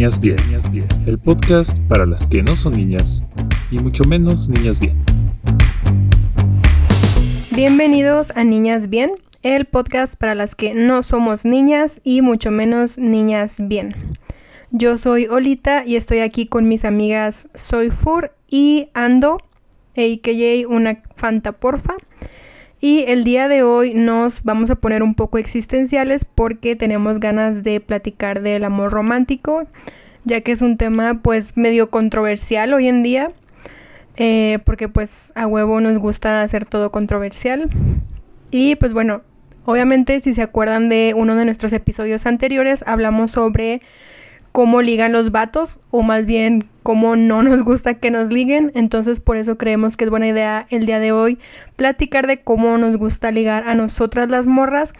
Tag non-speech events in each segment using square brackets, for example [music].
Niñas Bien, el podcast para las que no son niñas y mucho menos niñas bien. Bienvenidos a Niñas Bien, el podcast para las que no somos niñas y mucho menos niñas bien. Yo soy Olita y estoy aquí con mis amigas Soy Fur y Ando, a.k.a. una Fanta Porfa. Y el día de hoy nos vamos a poner un poco existenciales porque tenemos ganas de platicar del amor romántico, ya que es un tema pues medio controversial hoy en día, eh, porque pues a huevo nos gusta hacer todo controversial. Y pues bueno, obviamente si se acuerdan de uno de nuestros episodios anteriores, hablamos sobre cómo ligan los vatos o más bien cómo no nos gusta que nos liguen. Entonces por eso creemos que es buena idea el día de hoy platicar de cómo nos gusta ligar a nosotras las morras,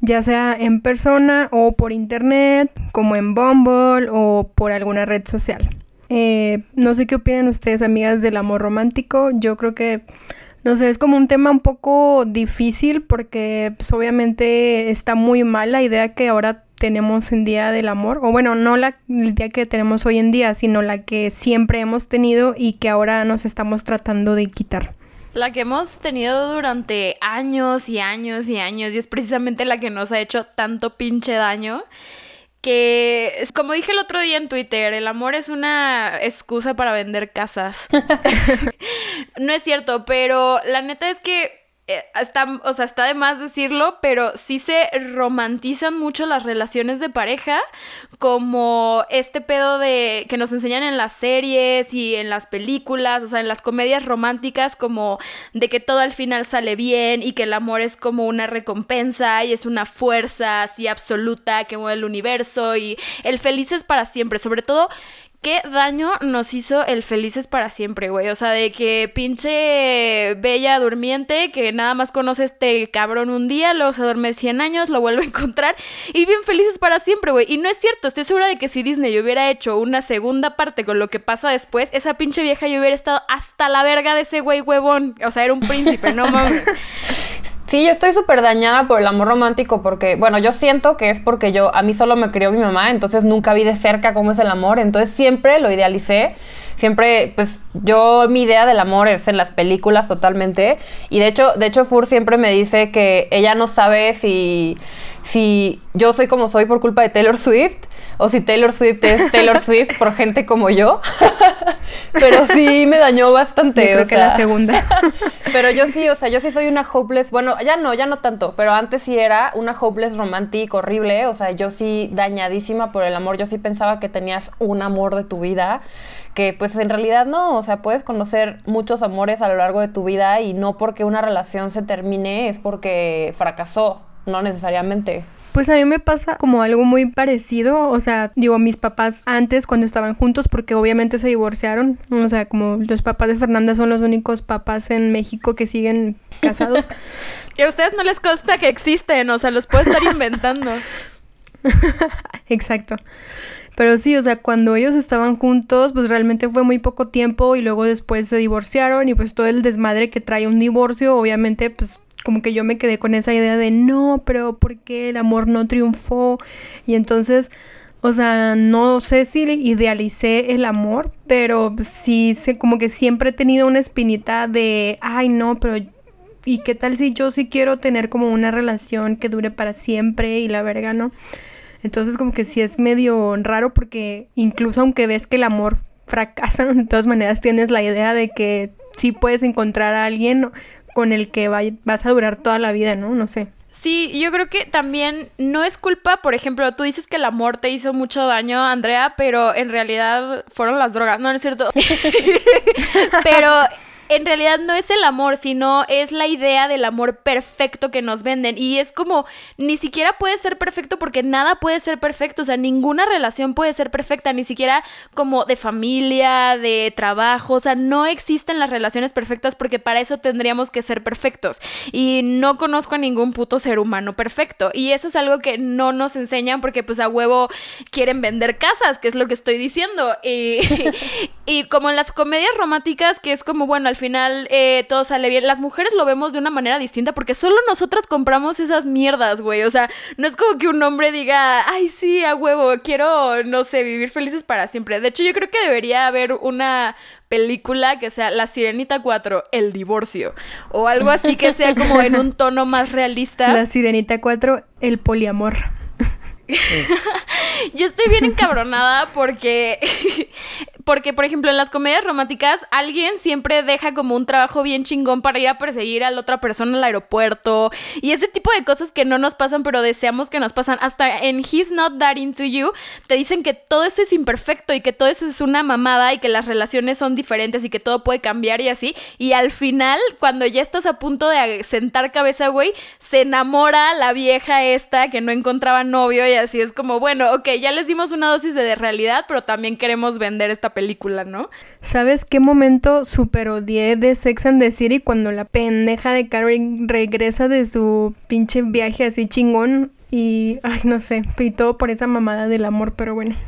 ya sea en persona o por internet, como en Bumble o por alguna red social. Eh, no sé qué opinan ustedes, amigas, del amor romántico. Yo creo que, no sé, es como un tema un poco difícil porque pues, obviamente está muy mal la idea que ahora tenemos en Día del Amor, o bueno, no la, el día que tenemos hoy en día, sino la que siempre hemos tenido y que ahora nos estamos tratando de quitar. La que hemos tenido durante años y años y años y es precisamente la que nos ha hecho tanto pinche daño que, como dije el otro día en Twitter, el amor es una excusa para vender casas. [laughs] no es cierto, pero la neta es que está, o sea, está de más decirlo, pero sí se romantizan mucho las relaciones de pareja, como este pedo de que nos enseñan en las series y en las películas, o sea, en las comedias románticas, como de que todo al final sale bien y que el amor es como una recompensa y es una fuerza así absoluta que mueve el universo y el feliz es para siempre, sobre todo qué daño nos hizo el Felices para siempre, güey. O sea, de que pinche bella durmiente que nada más conoce este cabrón un día, luego se duerme 100 años, lo vuelve a encontrar y bien felices para siempre, güey. Y no es cierto, estoy segura de que si Disney hubiera hecho una segunda parte con lo que pasa después, esa pinche vieja yo hubiera estado hasta la verga de ese güey huevón. O sea, era un príncipe, no [laughs] mames. Sí, yo estoy súper dañada por el amor romántico porque, bueno, yo siento que es porque yo, a mí solo me crió mi mamá, entonces nunca vi de cerca cómo es el amor, entonces siempre lo idealicé, siempre, pues yo, mi idea del amor es en las películas totalmente, y de hecho, de hecho Fur siempre me dice que ella no sabe si, si yo soy como soy por culpa de Taylor Swift, o si Taylor Swift es Taylor Swift por gente como yo. [laughs] pero sí me dañó bastante. creo que la segunda. [laughs] pero yo sí, o sea, yo sí soy una hopeless. Bueno, ya no, ya no tanto, pero antes sí era una hopeless romántica horrible. O sea, yo sí dañadísima por el amor. Yo sí pensaba que tenías un amor de tu vida. Que pues en realidad no. O sea, puedes conocer muchos amores a lo largo de tu vida y no porque una relación se termine es porque fracasó. No necesariamente. Pues a mí me pasa como algo muy parecido, o sea, digo, mis papás antes cuando estaban juntos, porque obviamente se divorciaron, o sea, como los papás de Fernanda son los únicos papás en México que siguen casados. [laughs] que a ustedes no les consta que existen, o sea, los puedo estar inventando. [laughs] Exacto. Pero sí, o sea, cuando ellos estaban juntos, pues realmente fue muy poco tiempo y luego después se divorciaron y pues todo el desmadre que trae un divorcio, obviamente, pues como que yo me quedé con esa idea de no, pero ¿por qué el amor no triunfó? Y entonces, o sea, no sé si idealicé el amor, pero sí sé como que siempre he tenido una espinita de, ay, no, pero ¿y qué tal si yo sí quiero tener como una relación que dure para siempre y la verga, ¿no? Entonces como que sí es medio raro porque incluso aunque ves que el amor fracasa, [laughs] de todas maneras tienes la idea de que sí puedes encontrar a alguien con el que vas a durar toda la vida, ¿no? No sé. Sí, yo creo que también no es culpa, por ejemplo, tú dices que el amor te hizo mucho daño, Andrea, pero en realidad fueron las drogas, no, no es cierto. [laughs] pero en realidad no es el amor, sino es la idea del amor perfecto que nos venden. Y es como, ni siquiera puede ser perfecto porque nada puede ser perfecto. O sea, ninguna relación puede ser perfecta, ni siquiera como de familia, de trabajo. O sea, no existen las relaciones perfectas porque para eso tendríamos que ser perfectos. Y no conozco a ningún puto ser humano perfecto. Y eso es algo que no nos enseñan porque pues a huevo quieren vender casas, que es lo que estoy diciendo. Y, [laughs] y como en las comedias románticas, que es como, bueno, al al final eh, todo sale bien. Las mujeres lo vemos de una manera distinta porque solo nosotras compramos esas mierdas, güey. O sea, no es como que un hombre diga, ay, sí, a huevo, quiero, no sé, vivir felices para siempre. De hecho, yo creo que debería haber una película que sea La Sirenita 4, El Divorcio. O algo así que sea como en un tono más realista. La Sirenita 4, El Poliamor. [laughs] Yo estoy bien encabronada porque porque, por ejemplo, en las comedias románticas, alguien siempre deja como un trabajo bien chingón para ir a perseguir a la otra persona al aeropuerto. Y ese tipo de cosas que no nos pasan, pero deseamos que nos pasan. Hasta en He's Not That Into You, te dicen que todo eso es imperfecto y que todo eso es una mamada y que las relaciones son diferentes y que todo puede cambiar y así. Y al final, cuando ya estás a punto de sentar cabeza, güey, se enamora la vieja esta que no encontraba novio y así es como, bueno, ok, ya les dimos una dosis de realidad, pero también queremos vender esta película, ¿no? ¿Sabes qué momento super odié de Sex and the City cuando la pendeja de Karen regresa de su pinche viaje así chingón y, ay, no sé, y todo por esa mamada del amor, pero bueno. [laughs]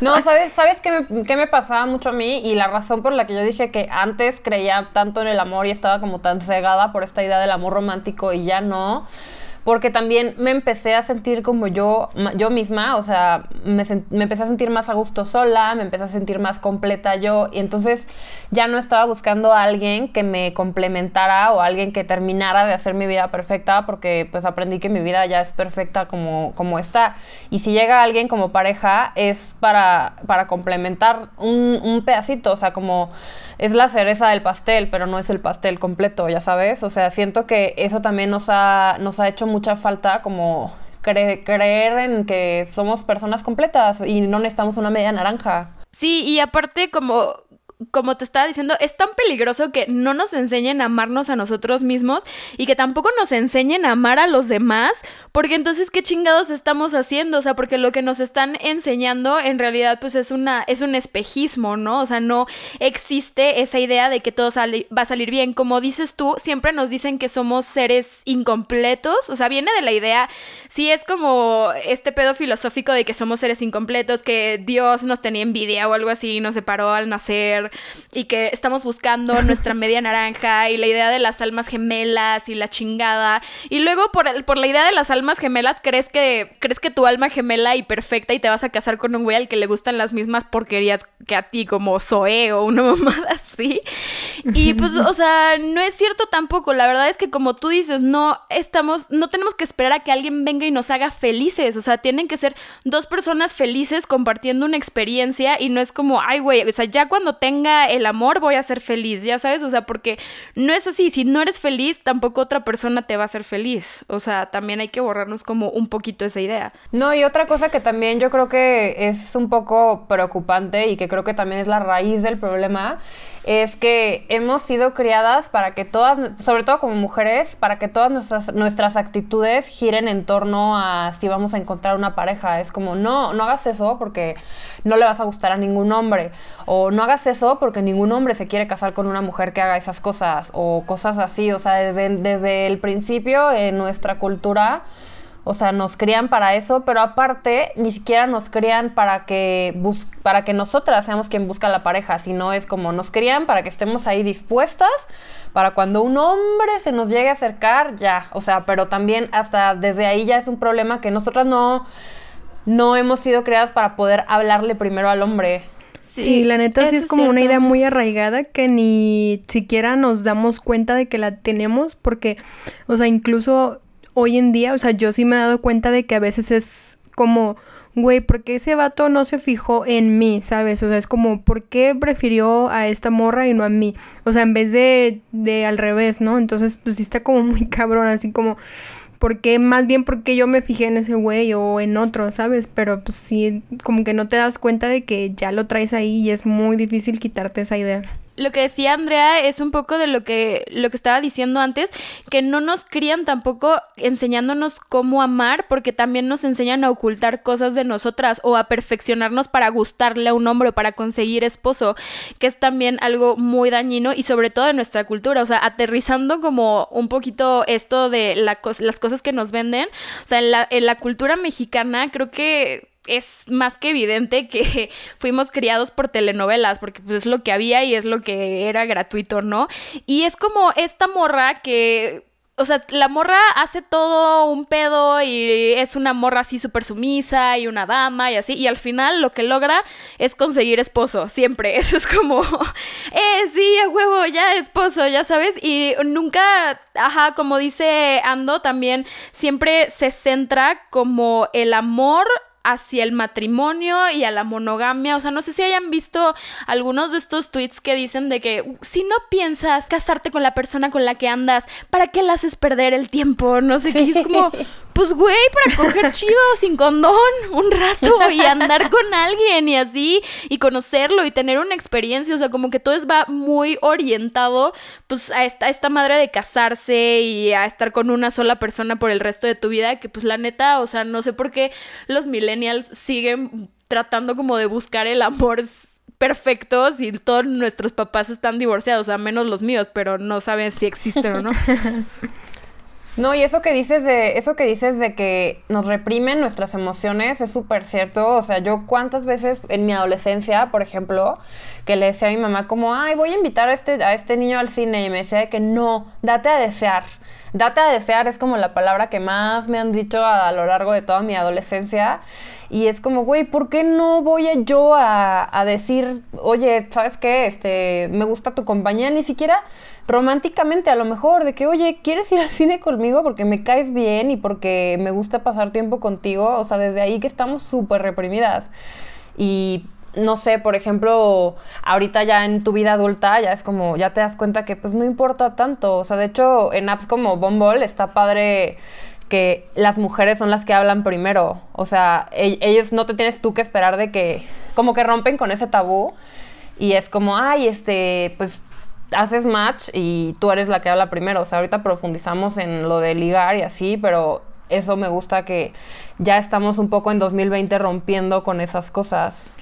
No, ¿sabes, ¿sabes qué me, qué me, pasaba mucho a mí? Y la razón por la que yo dije que antes creía tanto en el amor y estaba como tan cegada por esta idea del amor romántico y ya no, porque también me empecé a sentir como yo, yo misma, o sea, me, empecé a sentir más a gusto sola, me empecé a sentir más completa yo, y entonces ya no estaba buscando a alguien que me complementara o alguien que terminara de hacer mi vida perfecta, porque pues aprendí que mi vida ya es perfecta como, como está. Y si llega alguien como pareja, es para, para complementar un, un pedacito, o sea, como es la cereza del pastel, pero no es el pastel completo, ya sabes, o sea, siento que eso también nos ha, nos ha hecho mucha falta como creer en que somos personas completas y no necesitamos una media naranja. Sí, y aparte como como te estaba diciendo, es tan peligroso que no nos enseñen a amarnos a nosotros mismos y que tampoco nos enseñen a amar a los demás, porque entonces qué chingados estamos haciendo, o sea, porque lo que nos están enseñando en realidad pues es una es un espejismo, ¿no? O sea, no existe esa idea de que todo va a salir bien. Como dices tú, siempre nos dicen que somos seres incompletos, o sea, viene de la idea, sí es como este pedo filosófico de que somos seres incompletos, que Dios nos tenía envidia o algo así, nos separó al nacer y que estamos buscando nuestra [laughs] media naranja y la idea de las almas gemelas y la chingada. Y luego por, por la idea de las almas gemelas crees que, crees que tu alma gemela y perfecta y te vas a casar con un güey al que le gustan las mismas porquerías que a ti, como Zoe o una [laughs] mamada así. Y pues, o sea, no es cierto tampoco. La verdad es que como tú dices, no estamos, no tenemos que esperar a que alguien venga y nos haga felices. O sea, tienen que ser dos personas felices compartiendo una experiencia y no es como, ay, güey, o sea, ya cuando el amor voy a ser feliz, ya sabes, o sea, porque no es así, si no eres feliz, tampoco otra persona te va a hacer feliz, o sea, también hay que borrarnos como un poquito esa idea. No, y otra cosa que también yo creo que es un poco preocupante y que creo que también es la raíz del problema es que hemos sido criadas para que todas, sobre todo como mujeres, para que todas nuestras, nuestras actitudes giren en torno a si vamos a encontrar una pareja. Es como, no, no hagas eso porque no le vas a gustar a ningún hombre. O no hagas eso porque ningún hombre se quiere casar con una mujer que haga esas cosas. O cosas así. O sea, desde, desde el principio en nuestra cultura o sea, nos crían para eso, pero aparte ni siquiera nos crían para que para que nosotras seamos quien busca la pareja, sino es como nos crían para que estemos ahí dispuestas para cuando un hombre se nos llegue a acercar, ya, o sea, pero también hasta desde ahí ya es un problema que nosotras no no hemos sido creadas para poder hablarle primero al hombre. Sí, la neta sí es como una idea muy arraigada que ni siquiera nos damos cuenta de que la tenemos porque, o sea, incluso hoy en día, o sea, yo sí me he dado cuenta de que a veces es como, güey, ¿por qué ese vato no se fijó en mí, sabes? O sea, es como, ¿por qué prefirió a esta morra y no a mí? O sea, en vez de, de al revés, ¿no? Entonces, pues sí está como muy [laughs] cabrón, así como, ¿por qué? Más bien porque yo me fijé en ese güey o en otro, ¿sabes? Pero pues sí, como que no te das cuenta de que ya lo traes ahí y es muy difícil quitarte esa idea lo que decía Andrea es un poco de lo que, lo que estaba diciendo antes, que no nos crían tampoco enseñándonos cómo amar, porque también nos enseñan a ocultar cosas de nosotras o a perfeccionarnos para gustarle a un hombre o para conseguir esposo, que es también algo muy dañino y sobre todo en nuestra cultura, o sea, aterrizando como un poquito esto de la las cosas que nos venden, o sea, en la, en la cultura mexicana creo que es más que evidente que [laughs] fuimos criados por telenovelas, porque pues es lo que había y es lo que era gratuito, ¿no? Y es como esta morra que o sea, la morra hace todo un pedo y es una morra así súper sumisa y una dama y así. Y al final lo que logra es conseguir esposo, siempre. [laughs] Eso es como, [laughs] eh, sí, a huevo, ya esposo, ya sabes. Y nunca, ajá, como dice Ando, también siempre se centra como el amor hacia el matrimonio y a la monogamia. O sea, no sé si hayan visto algunos de estos tweets que dicen de que si no piensas casarte con la persona con la que andas, ¿para qué le haces perder el tiempo? No sé qué. Es como, pues güey, para coger chido [laughs] sin condón un rato y andar con alguien y así y conocerlo y tener una experiencia, o sea, como que todo es va muy orientado pues a esta, a esta madre de casarse y a estar con una sola persona por el resto de tu vida, que pues la neta, o sea, no sé por qué los millennials siguen tratando como de buscar el amor perfecto si todos nuestros papás están divorciados, a menos los míos, pero no saben si existen o no. [laughs] No, y eso que dices de, eso que dices de que nos reprimen nuestras emociones es súper cierto. O sea, yo cuántas veces en mi adolescencia, por ejemplo, que le decía a mi mamá como, ay, voy a invitar a este, a este niño al cine, y me decía que no, date a desear. Date a desear es como la palabra que más me han dicho a, lo largo de toda mi adolescencia. Y es como, güey, ¿por qué no voy yo a, a, decir, oye, ¿sabes qué? Este, me gusta tu compañía, ni siquiera románticamente a lo mejor, de que, oye, ¿quieres ir al cine conmigo porque me caes bien y porque me gusta pasar tiempo contigo? O sea, desde ahí que estamos súper reprimidas. Y no sé, por ejemplo, ahorita ya en tu vida adulta ya es como, ya te das cuenta que pues no importa tanto. O sea, de hecho, en apps como Bumble está padre que las mujeres son las que hablan primero. O sea, e-, ellos no te tienes tú que esperar de que, como que rompen con ese tabú. Y es como, ay, este, pues haces match y tú eres la que habla primero. O sea, ahorita profundizamos en lo de ligar y así, pero eso me gusta que ya estamos un poco en 2020 rompiendo con esas cosas.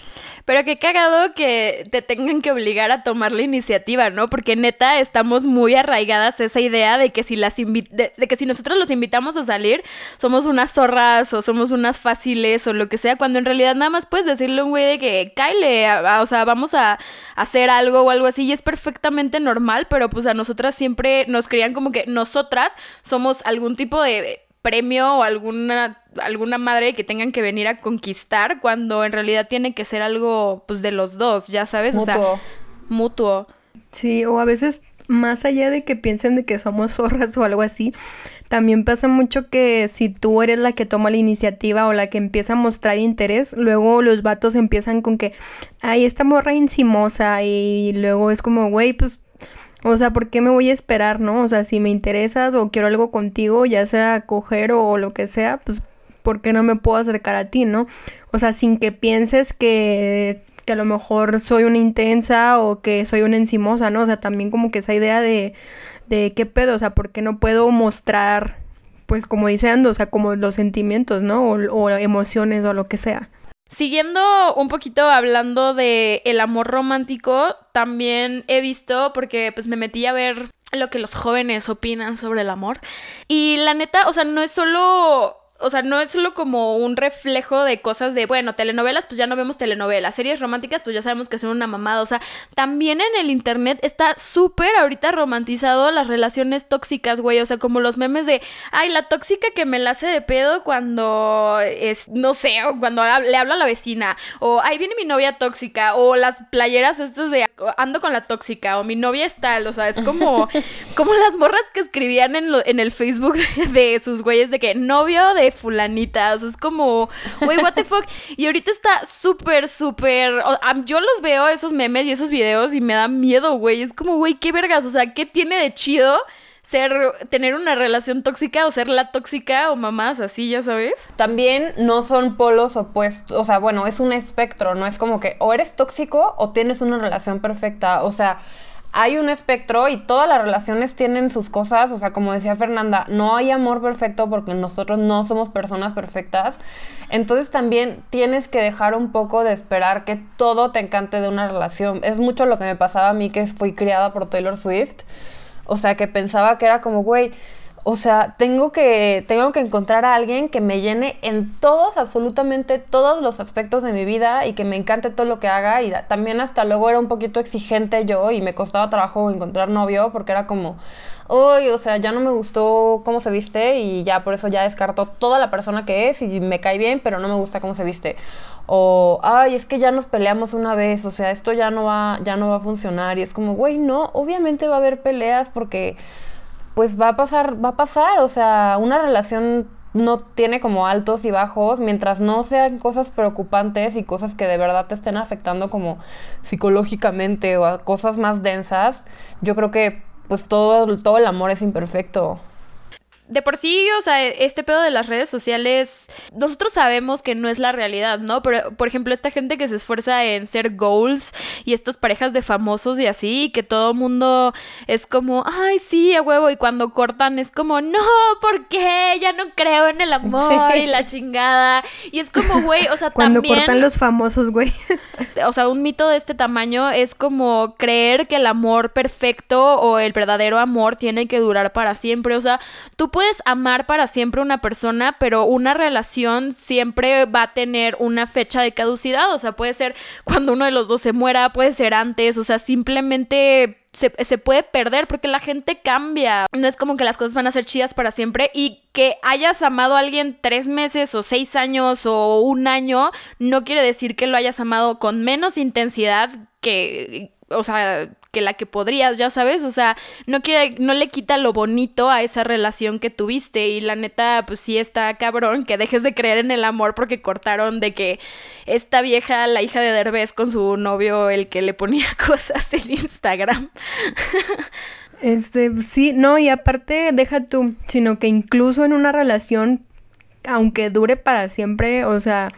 Pero qué cagado que te tengan que obligar a tomar la iniciativa, ¿no? Porque neta estamos muy arraigadas a esa idea de que si las de, que si nosotros los invitamos a salir, somos unas zorras o somos unas fáciles o lo que sea, cuando en realidad nada más puedes decirle a un güey de que Kyle, o sea, vamos a hacer algo o algo así y es perfectamente normal, pero pues a nosotras siempre nos creían como que nosotras somos algún tipo de premio o alguna, alguna madre que tengan que venir a conquistar cuando en realidad tiene que ser algo pues de los dos, ya sabes, mutuo. o sea, mutuo. Sí, o a veces más allá de que piensen de que somos [laughs] zorras o algo así, también pasa mucho que si tú eres la que toma la iniciativa o la que empieza a mostrar interés, luego los vatos empiezan con que, ay, esta morra encimosa y luego es como, güey, pues o sea, ¿por qué me voy a esperar, no? O sea, si me interesas o quiero algo contigo, ya sea coger o, lo que sea, pues, ¿por qué no me puedo acercar a ti, no? O sea, sin que pienses que, que a lo mejor soy una intensa o que soy una encimosa, ¿no? O sea, también como que esa idea de, de qué pedo, o sea, ¿por qué no puedo mostrar, pues, como dice Ando, o sea, como los sentimientos, ¿no? O, o emociones o lo que sea. Siguiendo un poquito hablando de el amor romántico, también he visto, porque pues me metí a ver lo que los jóvenes opinan sobre el amor. Y la neta, o sea, no es solo o sea, no es solo como un reflejo de cosas de, bueno, telenovelas, pues ya no vemos telenovelas, series románticas, pues ya sabemos que son una mamada, o sea, también en el internet está súper ahorita romantizado las relaciones tóxicas, güey, o sea, como los memes de, ay, la tóxica que me la hace de pedo cuando es, no sé, o cuando le hablo a la vecina, o, ay, viene mi novia tóxica, o las playeras estas de, ando con la tóxica, o mi novia es tal, o sea, es como, [laughs] como las morras que escribían en, en el Facebook [laughs] de sus güeyes de que novio de fulanita. O sea, es como, güey, what the [laughs] fuck. Y ahorita está súper, súper. Yo los veo, esos memes y esos videos, y me da miedo, güey. Es como, güey, qué vergas. O sea, ¿qué tiene de chido? ser tener una relación tóxica o ser la tóxica o mamás así, ya sabes. También no son polos opuestos, o sea, bueno, es un espectro, no es como que o eres tóxico o tienes una relación perfecta, o sea, hay un espectro y todas las relaciones tienen sus cosas, o sea, como decía Fernanda, no hay amor perfecto porque nosotros no somos personas perfectas. Entonces también tienes que dejar un poco de esperar que todo te encante de una relación. Es mucho lo que me pasaba a mí que fui criada por Taylor Swift. O sea, que pensaba que era como, güey, o sea, tengo que, tengo que encontrar a alguien que me llene en todos, absolutamente todos los aspectos de mi vida y que me encante todo lo que haga. Y también hasta luego era un poquito exigente yo y me costaba trabajo encontrar novio porque era como, uy, o sea, ya no me gustó cómo se viste y ya por eso ya descarto toda la persona que es y me cae bien, pero no me gusta cómo se viste. O, ay, es que ya nos peleamos una vez, o sea, esto ya no va, ya no va a funcionar. Y es como, güey, no, obviamente va a haber peleas porque pues va a pasar, va a pasar, o sea, una relación no tiene como altos y bajos, mientras no sean cosas preocupantes y cosas que de verdad te estén afectando como psicológicamente o cosas más densas, yo creo que pues todo, todo el amor es imperfecto de por sí, o sea, este pedo de las redes sociales, nosotros sabemos que no es la realidad, ¿no? Pero, por ejemplo, esta gente que se esfuerza en ser goals y estas parejas de famosos y así, que todo mundo es como, ay, sí, a huevo, y cuando cortan es como, no, ¿por qué? Ya no creo en el amor y la chingada. Y es como, güey, o sea, [laughs] cuando cortan los famosos, güey. [laughs] o sea, un mito de este tamaño es como creer que el amor perfecto o el verdadero amor tiene que durar para siempre. O sea, tú puedes amar para siempre una persona, pero una relación siempre va a tener una fecha de caducidad. O sea, puede ser cuando uno de los dos se muera, puede ser antes, o sea, simplemente se, se, puede perder porque la gente cambia. No es como que las cosas van a ser chidas para siempre y que hayas amado a alguien tres meses o seis años o un año no quiere decir que lo hayas amado con menos intensidad que, o sea, que la que podrías, ya sabes, o sea, no no le quita lo bonito a esa relación que tuviste y la neta, pues sí está cabrón que dejes de creer en el amor porque cortaron de que esta vieja, la hija de Derbez con su novio, el que le ponía [laughs] cosas en Instagram. Este, sí, no, y aparte, deja tú, sino que incluso en una relación, aunque dure para siempre, o sea,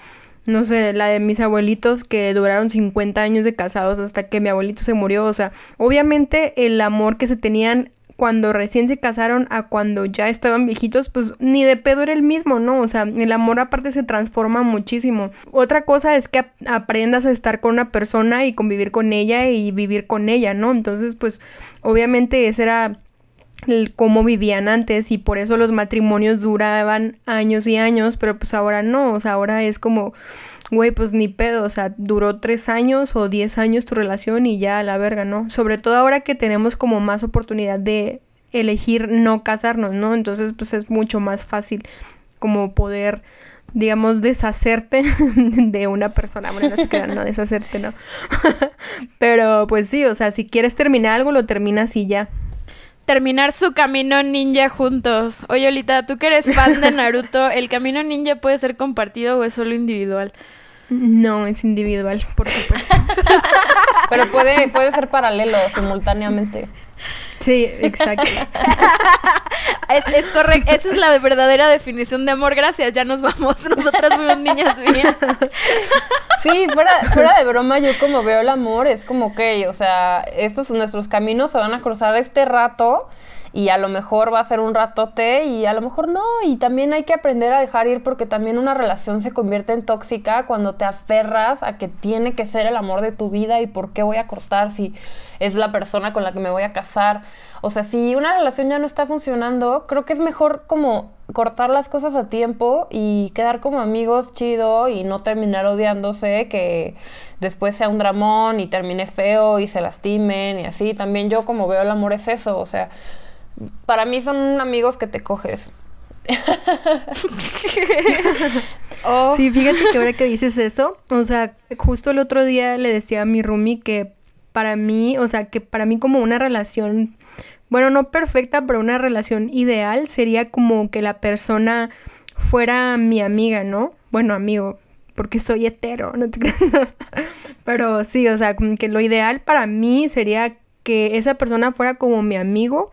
no sé, la de mis abuelitos que duraron 50 años de casados hasta que mi abuelito se murió. O sea, obviamente el amor que se tenían cuando recién se casaron a cuando ya estaban viejitos, pues ni de pedo era el mismo, ¿no? O sea, el amor aparte se transforma muchísimo. Otra cosa es que aprendas a estar con una persona y convivir con ella y vivir con ella, ¿no? Entonces, pues obviamente ese era el cómo vivían antes y por eso los matrimonios duraban años y años, pero pues ahora no, o sea, ahora es como, güey, pues ni pedo, o sea, duró tres años o diez años tu relación y ya a la verga, ¿no? Sobre todo ahora que tenemos como más oportunidad de elegir no casarnos, ¿no? Entonces pues es mucho más fácil como poder digamos, deshacerte [laughs] de una persona. Bueno, no se queda, no deshacerte, ¿no? [laughs] Pero pues sí, o sea, si quieres terminar algo, lo terminas y ya terminar su camino ninja juntos. Oye, Olita, tú que eres fan de Naruto, [laughs] ¿el camino ninja puede ser compartido o es solo individual? No, es individual, por supuesto. [laughs] [laughs] Pero puede, puede ser paralelo, simultáneamente. Sí, exacto. [laughs] es, correcto, esa es la verdadera definición de amor. Gracias, ya nos vamos. [laughs] Nosotras fuimos niñas bien. [laughs] Sí, fuera, fuera de broma, yo como veo el amor, es como que, o sea, estos nuestros caminos se van a cruzar este rato y a lo mejor va a ser un ratote y a lo mejor no. Y también hay que aprender a dejar ir porque también una relación se convierte en tóxica cuando te aferras a que tiene que ser el amor de tu vida y por qué voy a cortar si es la persona con la que me voy a casar. O sea, si una relación ya no está funcionando, creo que es mejor como cortar las cosas a tiempo y quedar como amigos chido y no terminar odiándose, que después sea un dramón y termine feo y se lastimen y así. También yo como veo el amor es eso, o sea, para mí son amigos que te coges. [laughs] Oh. Sí, fíjate que ahora que dices eso, o sea, justo el otro día le decía a mi Rumi que para mí, o sea, que para mí como una relación, bueno, no perfecta, pero una relación ideal sería como que la persona fuera mi amiga, ¿no? Bueno, amigo, porque soy hetero, no te creas. pero sí, o sea, que lo ideal para mí sería que esa persona fuera como mi amigo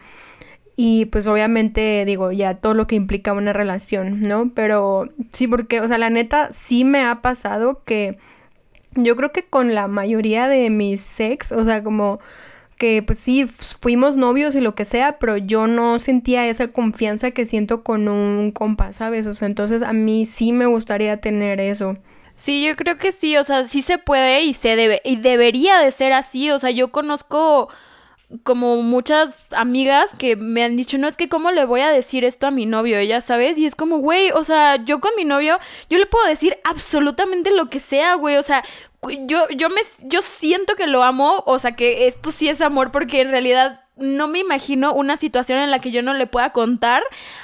y pues obviamente digo ya todo lo que implica una relación, ¿no? Pero sí, porque, o sea, la neta sí me ha pasado que yo creo que con la mayoría de mis sex, o sea, como que pues sí, fuimos novios y lo que sea, pero yo no sentía esa confianza que siento con un compa, ¿sabes? O sea, entonces a mí sí me gustaría tener eso. Sí, yo creo que sí, o sea, sí se puede y se debe y debería de ser así, o sea, yo conozco como muchas amigas que me han dicho, no es que cómo le voy a decir esto a mi novio, ya sabes, y es como, güey, o sea, yo con mi novio, yo le puedo decir absolutamente lo que sea, güey, o sea, yo, yo me, yo siento que lo amo, o sea, que esto sí es amor porque en realidad no me imagino una situación en la que yo no le pueda contar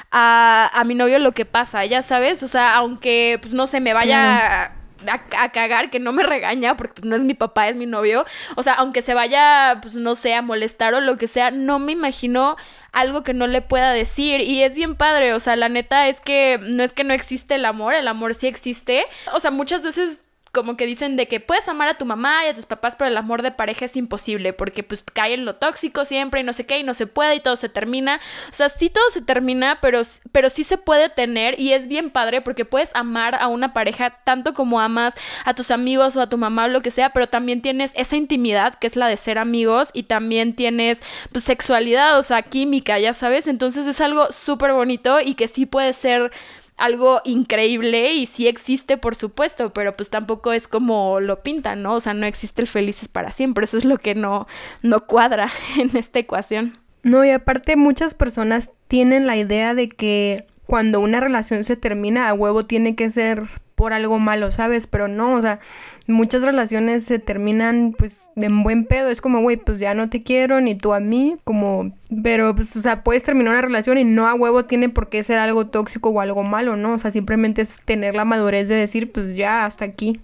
a, a mi novio lo que pasa, ya sabes, o sea, aunque, pues no sé, me vaya a, cagar, que no me regaña, porque pues, no es mi papá, es mi novio. O sea, aunque se vaya, pues no sé, a molestar o lo que sea, no me imagino algo que no le pueda decir. Y es bien padre, o sea, la neta es que no es que no existe el amor, el amor sí existe. O sea, muchas veces como que dicen de que puedes amar a tu mamá y a tus papás, pero el amor de pareja es imposible porque pues cae en lo tóxico siempre y no sé qué y no se puede y todo se termina. O sea, sí todo se termina, pero, pero sí se puede tener y es bien padre porque puedes amar a una pareja tanto como amas a tus amigos o a tu mamá o lo que sea, pero también tienes esa intimidad que es la de ser amigos y también tienes pues sexualidad, o sea, química, ya sabes. Entonces es algo súper bonito y que sí puede ser algo increíble y sí existe, por supuesto, pero pues tampoco es como lo pintan, ¿no? O sea, no existe el felices para siempre, eso es lo que no, no cuadra [laughs] en esta ecuación. No, y aparte muchas personas tienen la idea de que cuando una relación se termina, a huevo tiene que ser por algo malo, ¿sabes? Pero no, o sea, muchas relaciones se terminan pues en buen pedo. Es como, güey, pues ya no te quiero, ni tú a mí, como, pero pues, o sea, puedes terminar una relación y no a huevo tiene por qué ser algo tóxico o algo malo, ¿no? O sea, simplemente es tener la madurez de decir, pues ya, hasta aquí.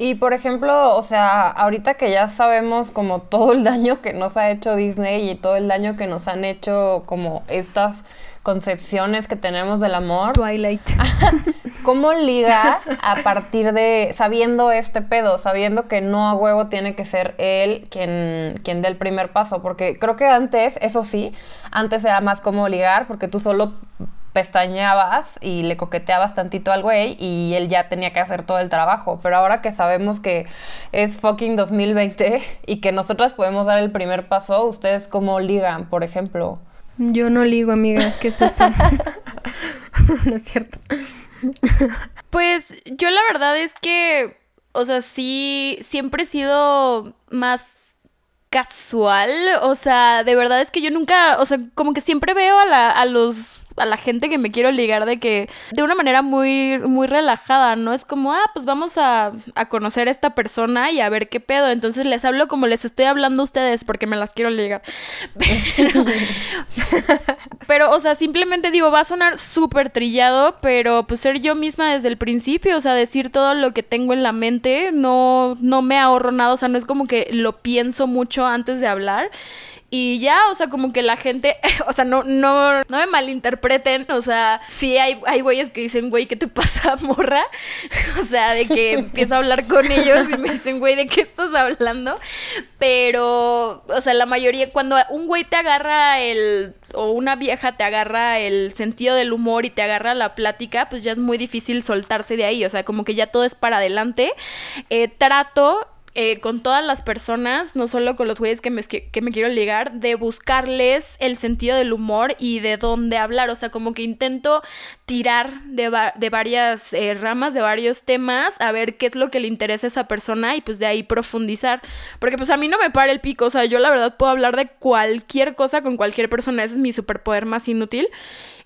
Y por ejemplo, o sea, ahorita que ya sabemos como todo el daño que nos ha hecho Disney y todo el daño que nos han hecho como estas concepciones que tenemos del amor. Twilight. [laughs] ¿Cómo ligas a partir de sabiendo este pedo, sabiendo que no a huevo tiene que ser él quien, quien dé el primer paso? Porque creo que antes, eso sí, antes era más como ligar porque tú solo pestañeabas y le coqueteabas tantito al güey y él ya tenía que hacer todo el trabajo. Pero ahora que sabemos que es fucking 2020 y que nosotras podemos dar el primer paso, ¿ustedes cómo ligan, por ejemplo? Yo no ligo, amiga. ¿Qué es eso? [laughs] no es cierto. Pues yo la verdad es que, o sea, sí, siempre he sido más casual. O sea, de verdad es que yo nunca, o sea, como que siempre veo a, la, a los a la gente que me quiero ligar de que de una manera muy, muy relajada, ¿no? Es como, ah, pues vamos a, a conocer a esta persona y a ver qué pedo. Entonces les hablo como les estoy hablando a ustedes porque me las quiero ligar. [laughs] [laughs] Pero, o sea, simplemente digo, va a sonar súper trillado, pero pues ser yo misma desde el principio, o sea, decir todo lo que tengo en la mente, no, no me ahorro nada, o sea, no es como que lo pienso mucho antes de hablar. Y ya, o sea, como que la gente, [laughs] o sea, no, no, no me malinterpreten, o sea, sí hay, hay güeyes que dicen, güey, ¿qué te pasa, [laughs] morra? [laughs] O sea, de que empiezo a hablar con ellos y me dicen, güey, ¿de qué estás hablando? Pero, o sea, la mayoría, cuando un güey te agarra el, o una vieja te agarra el sentido del humor y te agarra la plática, pues ya es muy difícil soltarse de ahí, o sea, como que ya todo es para adelante. Eh, trato eh, con todas las personas, no solo con los güeyes que me, que me quiero ligar, de buscarles el sentido del humor y de dónde hablar. O sea, como que intento tirar de, de varias eh, ramas, de varios temas, a ver qué es lo que le interesa a esa persona y pues de ahí profundizar. Porque pues a mí no me para el pico, o sea, yo la verdad puedo hablar de cualquier cosa con cualquier persona, ese es mi superpoder más inútil.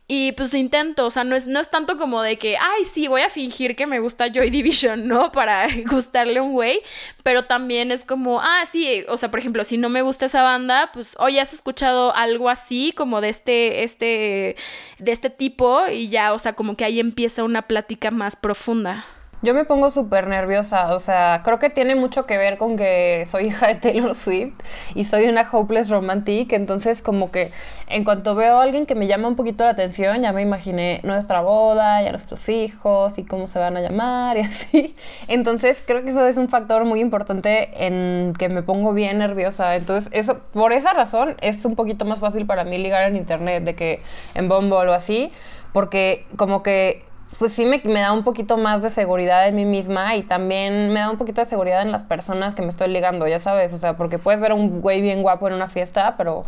Y pues intento, o sea, no es, no es tanto como de que, ay, sí, voy a fingir que me gusta Joy Division, [laughs] ¿no? Para [laughs] gustarle a un güey, pero también es como, ah, sí, o sea, por ejemplo, si no me gusta esa banda, pues, oye, has escuchado algo así, como de este, este, de este tipo, y ya, o sea, como que ahí empieza una plática más profunda. Yo me pongo súper nerviosa, o sea, creo que tiene mucho que ver con que soy hija de Taylor Swift y soy una hopeless romantic, entonces como que en cuanto veo a alguien que me llama un poquito la atención, ya me imaginé nuestra boda y a nuestros hijos y cómo se van a llamar y [laughs] así. Entonces creo que eso es un factor muy importante en que me pongo bien nerviosa. Entonces eso, por esa razón es un poquito más fácil para mí ligar en internet de que en Bumble o así, porque como que pues sí me, da un poquito más de seguridad en mí misma y también me da un poquito de seguridad en las personas que me estoy ligando, ya sabes, o sea, porque puedes ver a un güey bien guapo en una fiesta, pero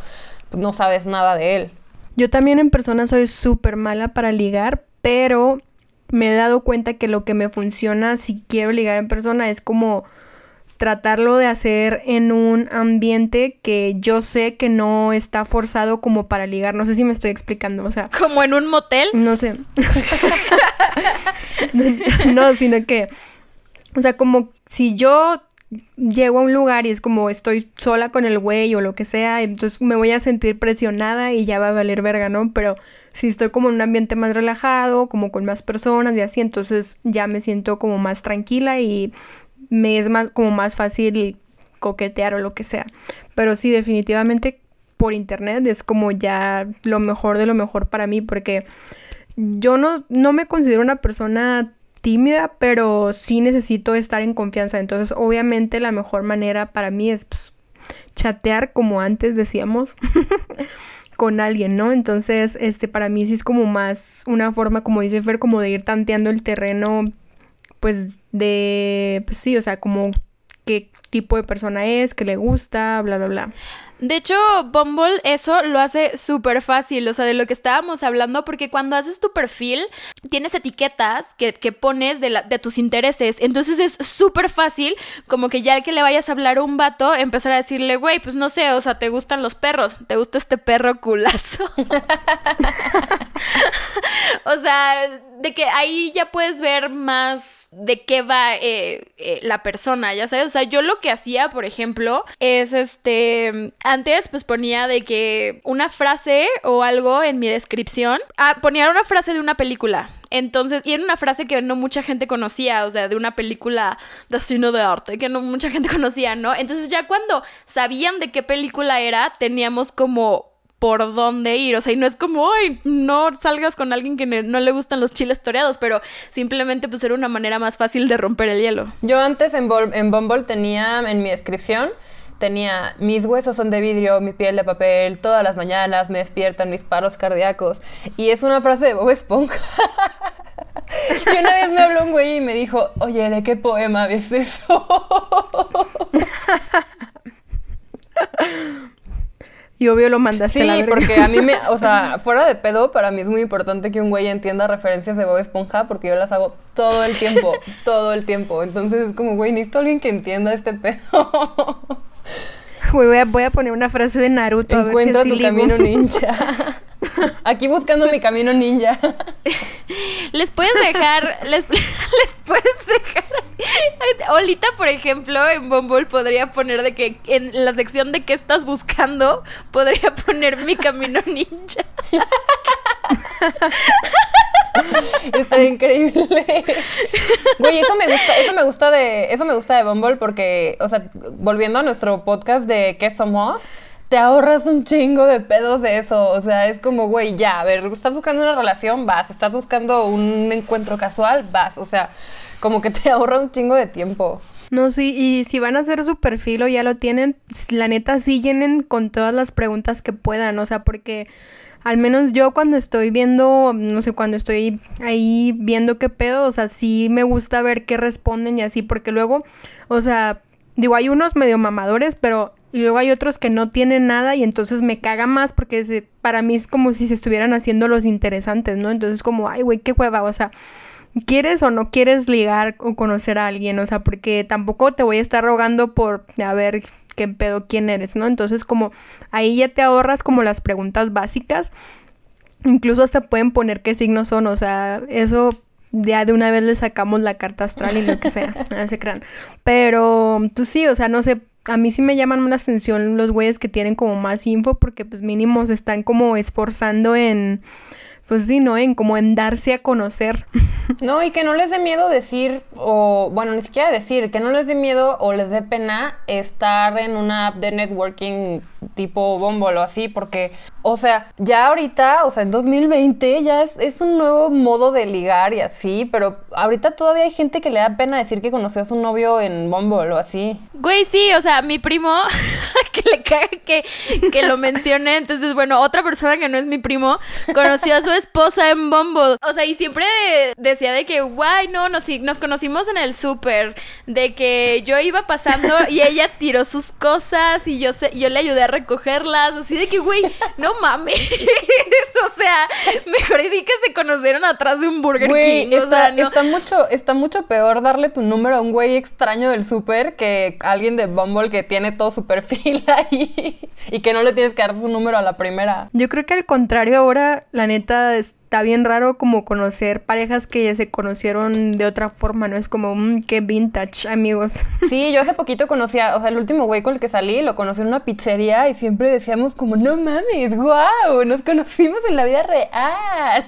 pues, no sabes nada de él. Yo también en persona soy súper mala para ligar, pero me he dado cuenta que lo que me funciona si quiero ligar en persona es como tratarlo de hacer en un ambiente que yo sé que no está forzado como para ligar. No sé si me estoy explicando, o sea. Como en un motel. No sé. [laughs] no, sino que, o sea, como si yo llego a un lugar y es como estoy sola con el güey o lo que sea, entonces me voy a sentir presionada y ya va a valer verga, ¿no? Pero si estoy como en un ambiente más relajado, como con más personas y así, entonces ya me siento como más tranquila y me es más como más fácil coquetear o lo que sea. Pero sí, definitivamente por internet es como ya lo mejor de lo mejor para mí porque yo no, no me considero una persona tímida, pero sí necesito estar en confianza. Entonces, obviamente la mejor manera para mí es pues, chatear como antes decíamos. [laughs] con alguien, ¿no? Entonces, este, para mí sí es como más una forma, como dice Fer, como de ir tanteando el terreno, pues de, pues sí, o sea, como qué tipo de persona es, qué le gusta, bla, bla, bla. De hecho, Bumble eso lo hace súper fácil, o sea, de lo que estábamos hablando, porque cuando haces tu perfil, tienes etiquetas que, pones de, la, de tus intereses, entonces es súper fácil como que ya que le vayas a hablar a un vato, empezar a decirle, güey, pues no sé, o sea, ¿te gustan los perros? ¿Te gusta este perro culazo? [laughs] [laughs] o sea, de que ahí ya puedes ver más de qué va eh, eh, la persona, ya sabes, o sea, yo lo que hacía, por ejemplo, es este antes pues ponía de que una frase o algo en mi descripción, ah, ponía una frase de una película. Entonces, y era una frase que no mucha gente conocía, o sea, de una película de cine de arte, que no mucha gente [laughs] conocía, ¿no? Entonces ya cuando sabían de qué película era, teníamos como por dónde ir. O sea, y no es como, ay, no salgas con alguien que no le gustan los chiles toreados, pero simplemente pues era una manera más fácil de romper el hielo. Yo antes en, en Bumble tenía en mi descripción tenía mis huesos son de vidrio, mi piel de papel, todas las mañanas me despiertan mis paros cardíacos. Y es una frase de Bob Esponja. [laughs] y una vez me habló un güey y me dijo, oye, ¿de qué poema ves eso? [laughs] Y obvio lo mandaste sí, porque a mí me, o sea, [laughs] fuera de pedo, para mí es muy importante que un güey entienda referencias de Bob Esponja porque yo las hago todo el tiempo, [laughs] todo el tiempo. Entonces es como, güey, necesito alguien que entienda este pedo. [laughs] Voy a, voy a poner una frase de Naruto. Encuentra a ver si tu camino ninja. Aquí buscando mi camino ninja. Les puedes dejar, [laughs] les, puedes dejar. [laughs] Olita, por ejemplo, en Bumble podría poner de que en la sección de qué estás buscando, podría poner mi camino ninja. [laughs] Está increíble. Güey, eso me gusta, eso me gusta de, eso me gusta de Bumble porque, o sea, volviendo a nuestro podcast de qué somos, te ahorras un chingo de pedos de eso. O sea, es como, güey, ya, a ver, estás buscando una relación, vas, estás buscando un encuentro casual, vas. O sea, como que [laughs] te ahorra un chingo de tiempo. No, sí, y si van a hacer su perfil o ya lo tienen, la neta sí llenen con todas las preguntas que puedan, o sea, porque al menos yo cuando estoy viendo, no sé, cuando estoy ahí viendo qué pedo, o sea, sí me gusta ver qué responden y así, porque luego, o sea, digo, hay unos medio mamadores, pero y luego hay otros que no tienen nada y entonces me caga más porque para mí es como si se estuvieran haciendo los interesantes, ¿no? Entonces como, ay, güey, qué hueva, o sea, ¿quieres o no quieres ligar o conocer a alguien? O sea, porque tampoco te voy a estar rogando por, a ver, qué pedo, quién eres, ¿no? Entonces como ahí ya te ahorras como las preguntas básicas. Incluso hasta pueden poner qué signos son, o sea, eso ya de una vez le sacamos la carta astral y lo que sea, [laughs] se crean. Pero, pues sí, o sea, no sé, a mí sí me llaman la atención los güeyes que tienen como más info porque pues mínimo se están como esforzando en pues sí, ¿no? En como en darse a conocer. [laughs] No, y que no les dé miedo decir, o bueno, ni siquiera decir, que no les dé miedo o les dé pena estar en una app de networking tipo Bumble o así, porque, o sea, ya ahorita, o sea, en 2020 ya es, es un nuevo modo de ligar y así, pero ahorita todavía hay gente que le da pena decir que conoció a su novio en Bumble o así. Güey, sí, o sea, mi primo, [laughs] que le caga que, que lo mencione, entonces, bueno, otra persona que no es mi primo, conoció a su esposa en Bumble. O sea, y siempre decía de que, guay, no, nos, nos conocimos en el súper, de que yo iba pasando y ella tiró sus cosas y yo, yo le ayudé a recogerlas, así de que, güey, no mames. [laughs] o sea, mejor di que se conocieron atrás de un Burger Güey, King. o está, sea, no. está mucho, está mucho peor darle tu número a un güey extraño del súper que a alguien de Bumble que tiene todo su perfil [laughs] ahí y que no le tienes que dar su número a la primera. Yo creo que al contrario ahora, la neta, está bien raro como conocer parejas que ya se conocieron de otra forma, ¿no? Es como, mmm, qué vintage, amigos. [laughs] Sí, yo hace poquito conocía, o sea, el último güey con el que salí lo conocí en una pizzería y siempre decíamos como, no mames, wow, nos conocimos en la vida real.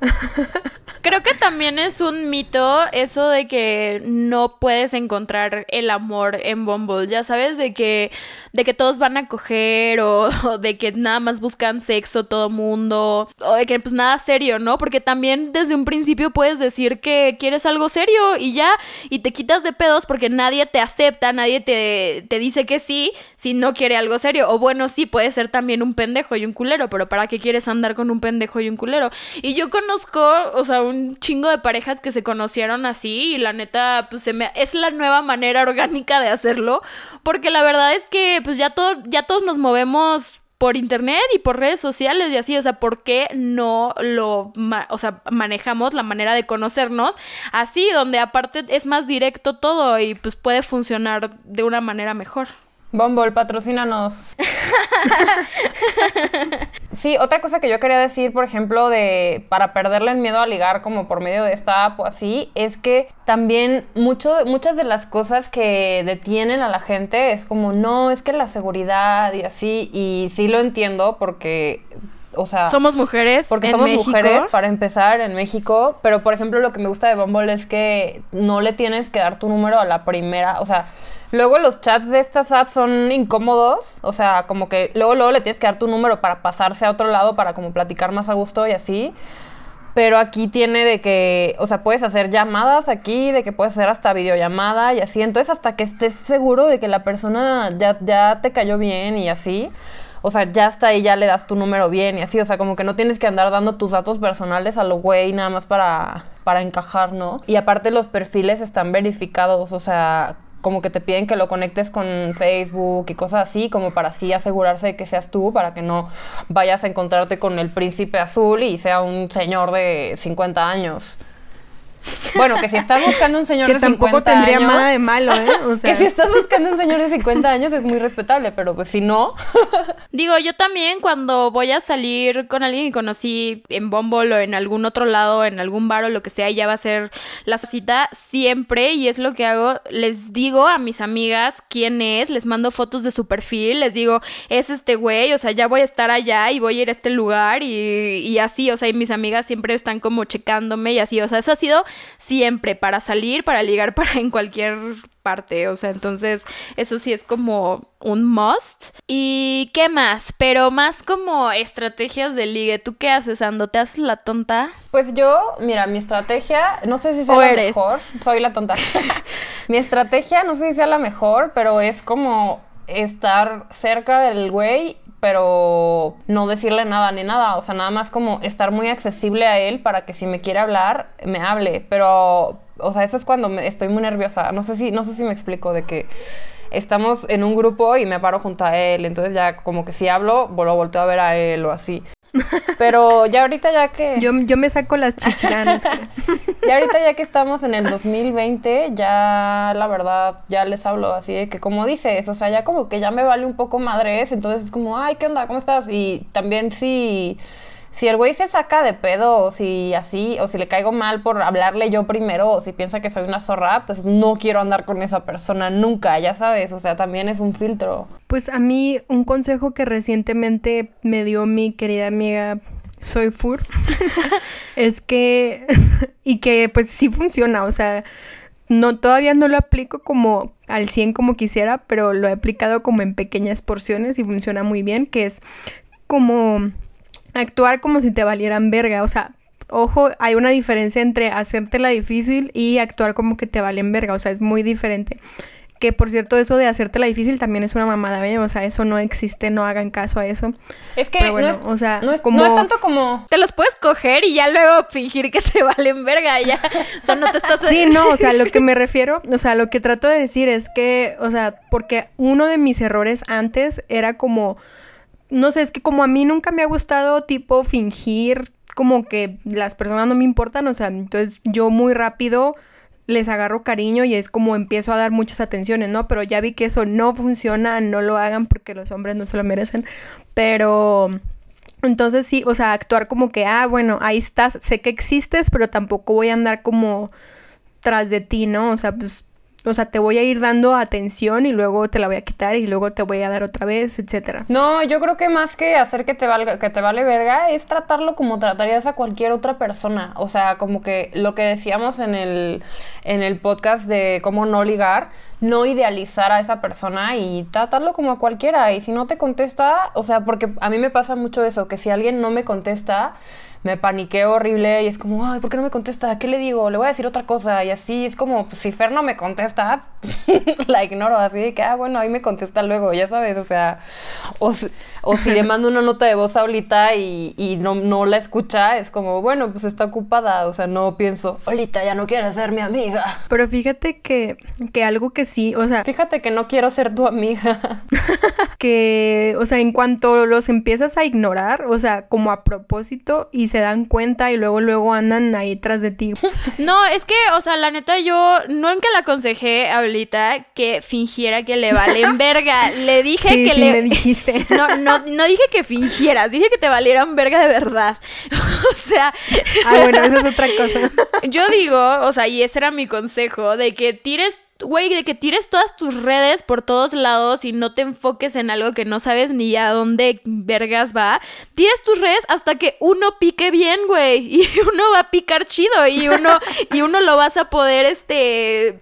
[laughs] Creo que también es un mito eso de que no puedes encontrar el amor en Bumble, ya sabes, de que, de que todos van a coger o, [laughs] o de que nada más buscan sexo todo mundo o de que pues nada serio, ¿no? Porque también desde un principio puedes decir que quieres algo serio y ya, y te quitas de pedos porque nadie te acepta, nadie te, te dice que sí si no quiere algo serio. O bueno, sí, puede ser también un pendejo y un culero, pero ¿para qué quieres andar con un pendejo y un culero? Y yo conozco, o sea, un chingo de parejas que se conocieron así y la neta, pues se me, es la nueva manera orgánica de hacerlo, porque la verdad es que pues ya, todo, ya todos nos movemos por internet y por redes sociales y así, o sea, ¿por qué no lo, o sea, manejamos la manera de conocernos así, donde aparte es más directo todo y pues puede funcionar de una manera mejor? Bumble, patrocínanos. Sí, otra cosa que yo quería decir, por ejemplo, de para perderle el miedo a ligar como por medio de esta app o así, es que también mucho, muchas de las cosas que detienen a la gente es como, no, es que la seguridad y así, y sí lo entiendo porque, o sea... Somos mujeres. Porque en somos México. mujeres, para empezar, en México. Pero, por ejemplo, lo que me gusta de Bumble es que no le tienes que dar tu número a la primera. O sea, luego los chats de estas apps son incómodos. O sea, como que luego, luego le tienes que dar tu número para pasarse a otro lado, para como platicar más a gusto y así. Pero aquí tiene de que, o sea, puedes hacer llamadas aquí, de que puedes hacer hasta videollamada y así. Entonces, hasta que estés seguro de que la persona ya, ya te cayó bien y así. O sea, ya hasta ahí ya le das tu número bien y así. O sea, como que no tienes que andar dando tus datos personales a lo güey nada más para, para encajar, ¿no? Y aparte los perfiles están verificados, o sea, como que te piden que lo conectes con Facebook y cosas así, como para así asegurarse de que seas tú, para que no vayas a encontrarte con el príncipe azul y sea un señor de 50 años. Bueno, que si estás buscando un señor que de tampoco 50 tendría años... nada de malo, ¿eh? O [laughs] sea, Que si estás buscando un señor de 50 años es muy respetable, pero pues si no... [laughs] Digo, yo también cuando voy a salir con alguien que conocí en Bumble o en algún otro lado, en algún bar o lo que sea, y ya va a ser la cita, siempre, y es lo que hago, les digo a mis amigas quién es, les mando fotos de su perfil, les digo, es este güey, o sea, ya voy a estar allá y voy a ir a este lugar y, y así, o sea, y mis amigas siempre están como checándome y así, o sea, eso ha sido siempre para salir, para ligar, [laughs] para en cualquier parte, o sea, entonces eso sí es como un must. ¿Y qué más? Pero más como estrategias de ligue. ¿Tú qué haces, Ando? ¿Te haces la tonta? Pues yo, mira, mi estrategia, no sé si sea ¿O la eres? mejor, soy la tonta. [laughs] mi estrategia, no sé si sea la mejor, pero es como estar cerca del güey, pero no decirle nada ni nada, o sea, nada más como estar muy accesible a él para que si me quiere hablar, me hable, pero, o sea, eso es cuando me- estoy muy nerviosa, no sé si, no sé si me explico de que estamos en un grupo y me paro junto a él, entonces ya como que si hablo, lo volteo a ver a él o así. [laughs] Pero ya ahorita ya que... yo, yo me saco las chichiranas. [laughs] Ya ahorita ya que estamos en el 2020, ya la verdad, ya les hablo así de que como dices, o sea, ya como que ya me vale un poco madres, entonces es como, ay, ¿qué onda? ¿Cómo estás? Y también si, si el güey se saca de pedo, o si así, o si le caigo mal por hablarle yo primero, o si piensa que soy una zorra, pues no quiero andar con esa persona nunca, ya sabes, o sea, también es un filtro. Pues a mí un consejo que recientemente me dio mi querida amiga Soy Fur [laughs] es que [laughs] y que pues sí funciona, o sea, no todavía no lo aplico como al 100 como quisiera, pero lo he aplicado como en pequeñas porciones y funciona muy bien, que es como actuar como si te valieran verga, o sea, ojo, hay una diferencia entre hacértela difícil y actuar como que te valen verga, o sea, es muy diferente. Que por cierto, eso de hacértela difícil también es una mamada, ¿eh? O sea, eso no existe, no hagan caso a eso. Es que Pero bueno, no, es, o sea, no, es, como- no es tanto como... Te los puedes coger y ya luego fingir que te [laughs] valen verga. Ya. O sea, no te estás. Sí, no, o sea, lo que me refiero, o sea, lo que trato de decir es que, o sea, porque uno de mis errores antes era como no sé, es que como a mí nunca me ha gustado tipo fingir como que las personas no me importan, o sea, entonces yo muy rápido les agarro cariño y es como empiezo a dar muchas atenciones, ¿no? Pero ya vi que eso no funciona, no lo hagan porque los hombres no se lo merecen, pero entonces sí, o sea, actuar como que, ah, bueno, ahí estás, sé que existes, pero tampoco voy a andar como tras de ti, ¿no? O sea, pues o sea, te voy a ir dando atención y luego te la voy a quitar y luego te voy a dar otra vez, etcétera. No, yo creo que más que hacer que te valga, que te vale verga, es tratarlo como tratarías a cualquier otra persona. O sea, como que lo que decíamos en el, en el podcast de cómo no ligar, no idealizar a esa persona y tratarlo como a cualquiera. Y si no te contesta, o sea, porque a mí me pasa mucho eso, que si alguien no me contesta, me paniqueo horrible y es como, ay, ¿por qué no me contesta? ¿Qué le digo? Le voy a decir otra cosa. Y así es como, pues, si Fer no me contesta, [laughs] la ignoro. Así de que, ah, bueno, ahí me contesta luego, ya sabes. O sea, o, o si le mando una nota de voz ahorita y, y no, no la escucha, es como, bueno, pues está ocupada. O sea, no pienso, ahorita ya no quiere ser mi amiga. Pero fíjate que, que algo que sí, o sea. Fíjate que no quiero ser tu amiga. [laughs] que, o sea, en cuanto los empiezas a ignorar, o sea, como a propósito y se dan cuenta y luego luego andan ahí tras de ti. [laughs] No, es que, o sea, la neta yo nunca le aconsejé ahorita que fingiera que le valen [laughs] verga. Le dije que sí le me dijiste. [laughs] No, no, no dije que fingieras, dije que te valieran verga de verdad. o sea, Ah, bueno, eso es otra cosa. yo digo, o sea, y ese era mi consejo, de que tires güey, de que tires todas tus redes por todos lados y no te enfoques en algo que no sabes ni a dónde vergas va. Tires tus redes hasta que uno pique bien, güey. [laughs] Y uno va a picar chido y uno, y uno lo vas a poder, este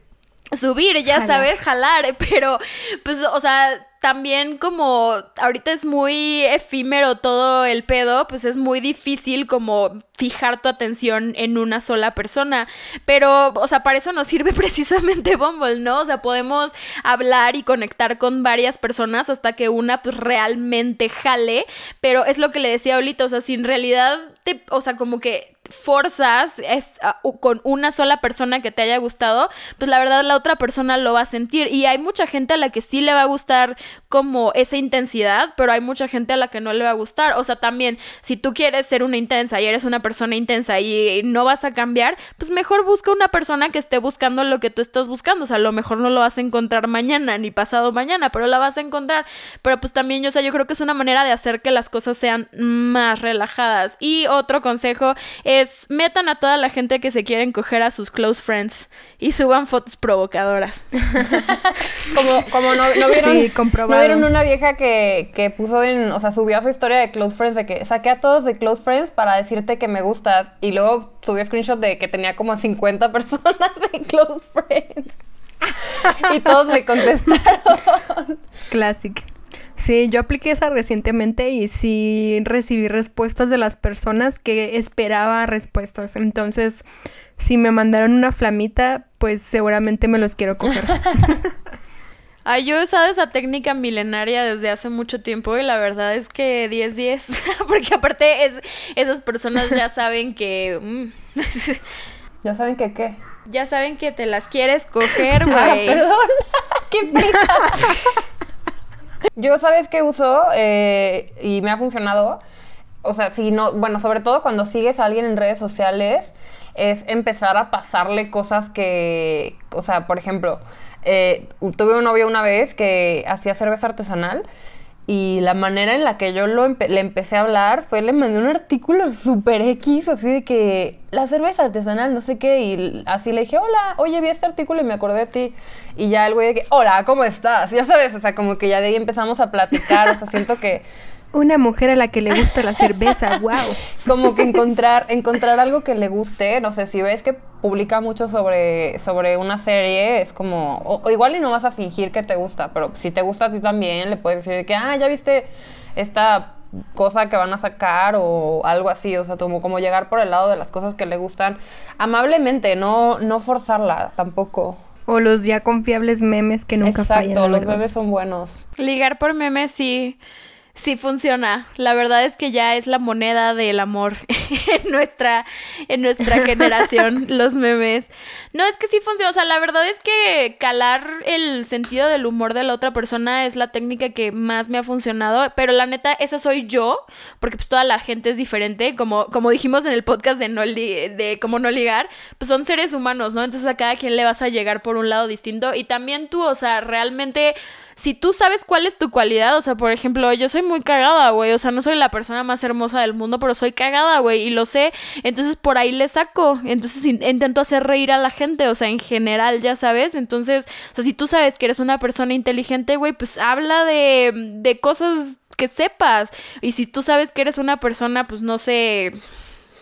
subir, ya Jalar. sabes, jalar, pero pues, o sea, también como ahorita es muy efímero todo el pedo, pues es muy difícil como fijar tu atención en una sola persona, pero, o sea, para eso nos sirve [laughs] precisamente Bumble, ¿no? O sea, podemos hablar y conectar con varias personas hasta que una pues realmente jale, pero es lo que le decía ahorita, o sea, si en realidad te, o sea, como que forzas es, uh, con una sola persona que te haya gustado, pues la verdad la otra persona lo va a sentir. Y hay mucha gente a la que sí le va a gustar como esa intensidad, pero hay mucha gente a la que no le va a gustar. O sea, también, si tú quieres ser una intensa y eres una persona intensa y no vas a cambiar, pues mejor busca una persona que esté buscando lo que tú estás buscando. O sea, a lo mejor no lo vas a encontrar mañana ni pasado mañana, pero la vas a encontrar. Pero pues también, yo, o sea, yo creo que es una manera de hacer que las cosas sean más relajadas. Y otro consejo es metan a toda la gente que se quieren coger a sus close friends y suban fotos provocadoras. [laughs] Como, como no, no vieron, Sí, no vieron una vieja que, que puso en, o sea, subió a su historia de Close Friends de que saqué a todos de Close Friends para decirte que me gustas y luego subió screenshot de que tenía como 50 [laughs] personas en Close Friends. y todos me contestaron. Classic. Sí, yo apliqué esa recientemente y sí recibí respuestas de las personas que esperaba respuestas. Entonces, si me mandaron una flamita, pues seguramente me los quiero coger. [laughs] Ay, yo he usado esa técnica milenaria desde hace mucho tiempo y la verdad es que 10-10, [laughs] porque aparte es, esas personas ya saben que... mm, [laughs] Ya saben que qué. ya saben que te las quieres coger, Ah, güey. perdón. qué pena. Yo, ¿sabes qué uso? Eh, y me ha funcionado. O sea, si no, bueno, sobre todo cuando sigues a alguien en redes sociales, es empezar a pasarle cosas que, o sea, por ejemplo, eh, tuve un novio una vez que hacía cerveza artesanal y la manera en la que yo lo le empecé a hablar fue le mandé un artículo super X, así de que la cerveza artesanal, no sé qué, y así le dije, hola, oye, vi este artículo y me acordé de ti. Y ya el güey que, hola, ¿cómo estás? Ya sabes, o sea, como que ya de ahí empezamos a platicar, o sea, siento que Una mujer a la que le gusta la cerveza, [laughs] wow. como que encontrar, encontrar algo que le guste, no sé, si ves que publica mucho sobre, sobre una serie, es como, o, o igual y no vas a fingir que te gusta, pero si te gusta a ti también, le puedes decir que, ah, ya viste esta cosa que van a sacar o algo así, o sea, como, como llegar por el lado de las cosas que le gustan amablemente, no, no forzarla tampoco. O los ya confiables memes que nunca Exacto, fallan. la los verdad. bebés son buenos. Ligar por memes sí. Sí funciona. La verdad es que ya es la moneda del amor [laughs] en nuestra, en nuestra [laughs] generación, los memes. No, es que sí funciona. O sea, la verdad es que calar el sentido del humor de la otra persona es la técnica que más me ha funcionado. Pero la neta, esa soy yo, porque pues toda la gente es diferente. Como, como dijimos en el podcast de, no de cómo no ligar, pues son seres humanos, ¿no? Entonces a cada quien le vas a llegar por un lado distinto. Y también tú, o sea, realmente si tú sabes cuál es tu cualidad, o sea, por ejemplo, yo soy muy cagada, güey, o sea, no soy la persona más hermosa del mundo, pero soy cagada, güey, y lo sé, entonces por ahí le saco, entonces intento hacer reír a la gente, o sea, en general, ya sabes, entonces, o sea, si tú sabes que eres una persona inteligente, güey, pues habla de, de cosas que sepas, y si tú sabes que eres una persona, pues no sé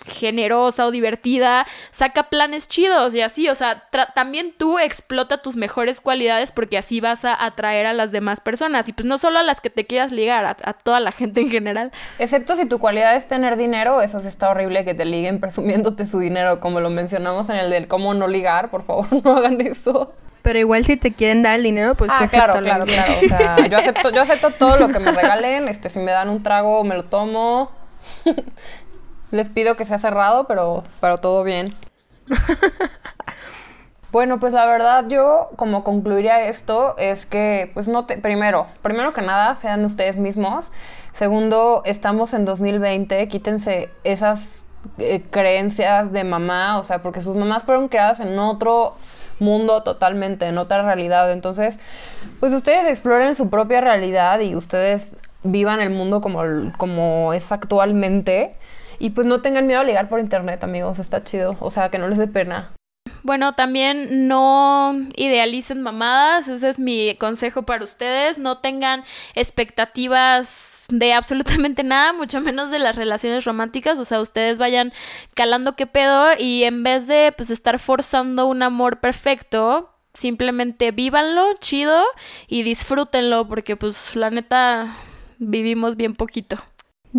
generosa o divertida, saca planes chidos y así, o sea, también tú explota tus mejores cualidades porque así vas a atraer a las demás personas y pues no solo a las que te quieras ligar, a, toda la gente en general. Excepto si tu cualidad es tener dinero, eso sí está horrible que te liguen presumiéndote su dinero, como lo mencionamos en el del cómo no ligar, por favor, [laughs] no hagan eso. Pero igual si te quieren dar el dinero, pues ah, claro, claro, claro. O sea, yo acepto, yo acepto todo lo que me regalen. Este, si me dan un trago, me lo tomo. [laughs] Les pido que sea cerrado, pero, pero todo bien. [laughs] bueno, pues la verdad yo como concluiría esto es que pues no te primero, primero que nada sean ustedes mismos. Segundo, estamos en 2020, quítense esas eh, creencias de mamá, o sea, porque sus mamás fueron creadas en otro mundo totalmente, en otra realidad. Entonces, pues ustedes exploren su propia realidad y ustedes vivan el mundo como, como es actualmente. Y pues no tengan miedo a ligar por internet, amigos, está chido. O sea, que no les dé pena. Bueno, también no idealicen mamadas, ese es mi consejo para ustedes. No tengan expectativas de absolutamente nada, mucho menos de las relaciones románticas. O sea, ustedes vayan calando qué pedo y en vez de pues estar forzando un amor perfecto, simplemente vívanlo, chido y disfrútenlo, porque pues la neta vivimos bien poquito.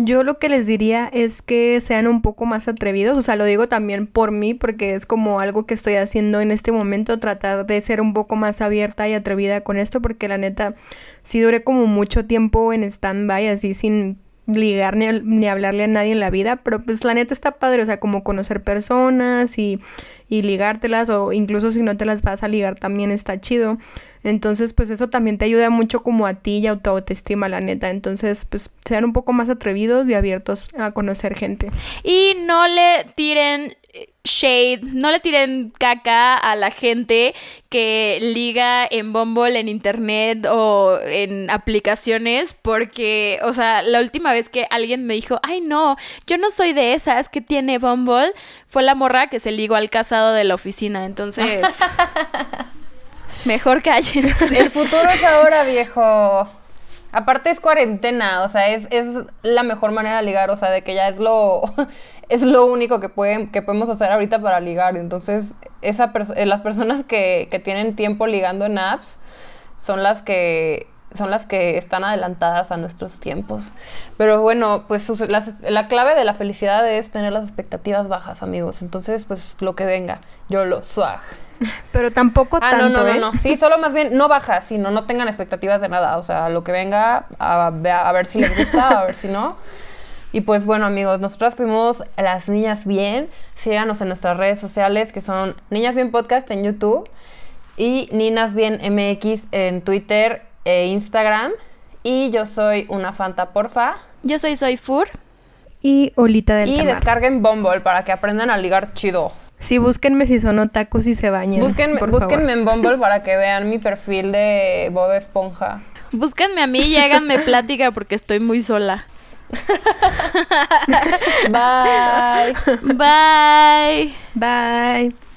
Yo lo que les diría es que sean un poco más atrevidos, o sea, lo digo también por mí porque es como algo que estoy haciendo en este momento, tratar de ser un poco más abierta y atrevida con esto porque la neta sí duré como mucho tiempo en stand-by así sin ligar ni, ni, hablarle a nadie en la vida, pero pues la neta está padre, o sea, como conocer personas y, y ligártelas o incluso si no te las vas a ligar también está chido. Entonces, pues eso también te ayuda mucho como a ti y a tu autoestima, la neta. Entonces, pues sean un poco más atrevidos y abiertos a conocer gente. Y no le tiren shade, no le tiren caca a la gente que liga en Bumble, en internet o en aplicaciones, porque, o sea, la última vez que alguien me dijo, ay no, yo no soy de esas que tiene Bumble, fue la morra que se ligó al casado de la oficina, entonces... [laughs] Mejor cállense. El futuro es ahora, viejo. Aparte es cuarentena, o sea, es, es, la mejor manera de ligar, o sea, de que ya es lo, [laughs] es lo único que, pueden, que podemos hacer ahorita para ligar. Entonces, esa eh, las personas que, que tienen tiempo ligando en apps son las que son las que están adelantadas a nuestros tiempos. Pero bueno, pues la, la, clave de la felicidad es tener las expectativas bajas, amigos. Entonces, pues lo que venga, yo lo swag. Pero tampoco ah, tanto, no, no, ¿eh? no, Sí, solo más bien no baja, sino no tengan expectativas de nada. O sea, lo que venga, a, a ver si les gusta, a ver si no. Y pues bueno, amigos, nosotras fuimos las Niñas Bien. Síganos en nuestras redes sociales, que son Niñas Bien Podcast en YouTube y Ninas Bien MX en Twitter e Instagram. Y yo soy una Fanta Porfa. Yo soy Soy Fur. Y Olita del Y descarguen Bumble para que aprendan a ligar chido. Sí, búsquenme si son otakus y se bañan. Búsquenme, búsquenme en Bumble [laughs] para que vean mi perfil de Bob Esponja. Búsquenme a mí y háganme [laughs] plática porque estoy muy sola. [laughs] Bye. Bye. Bye.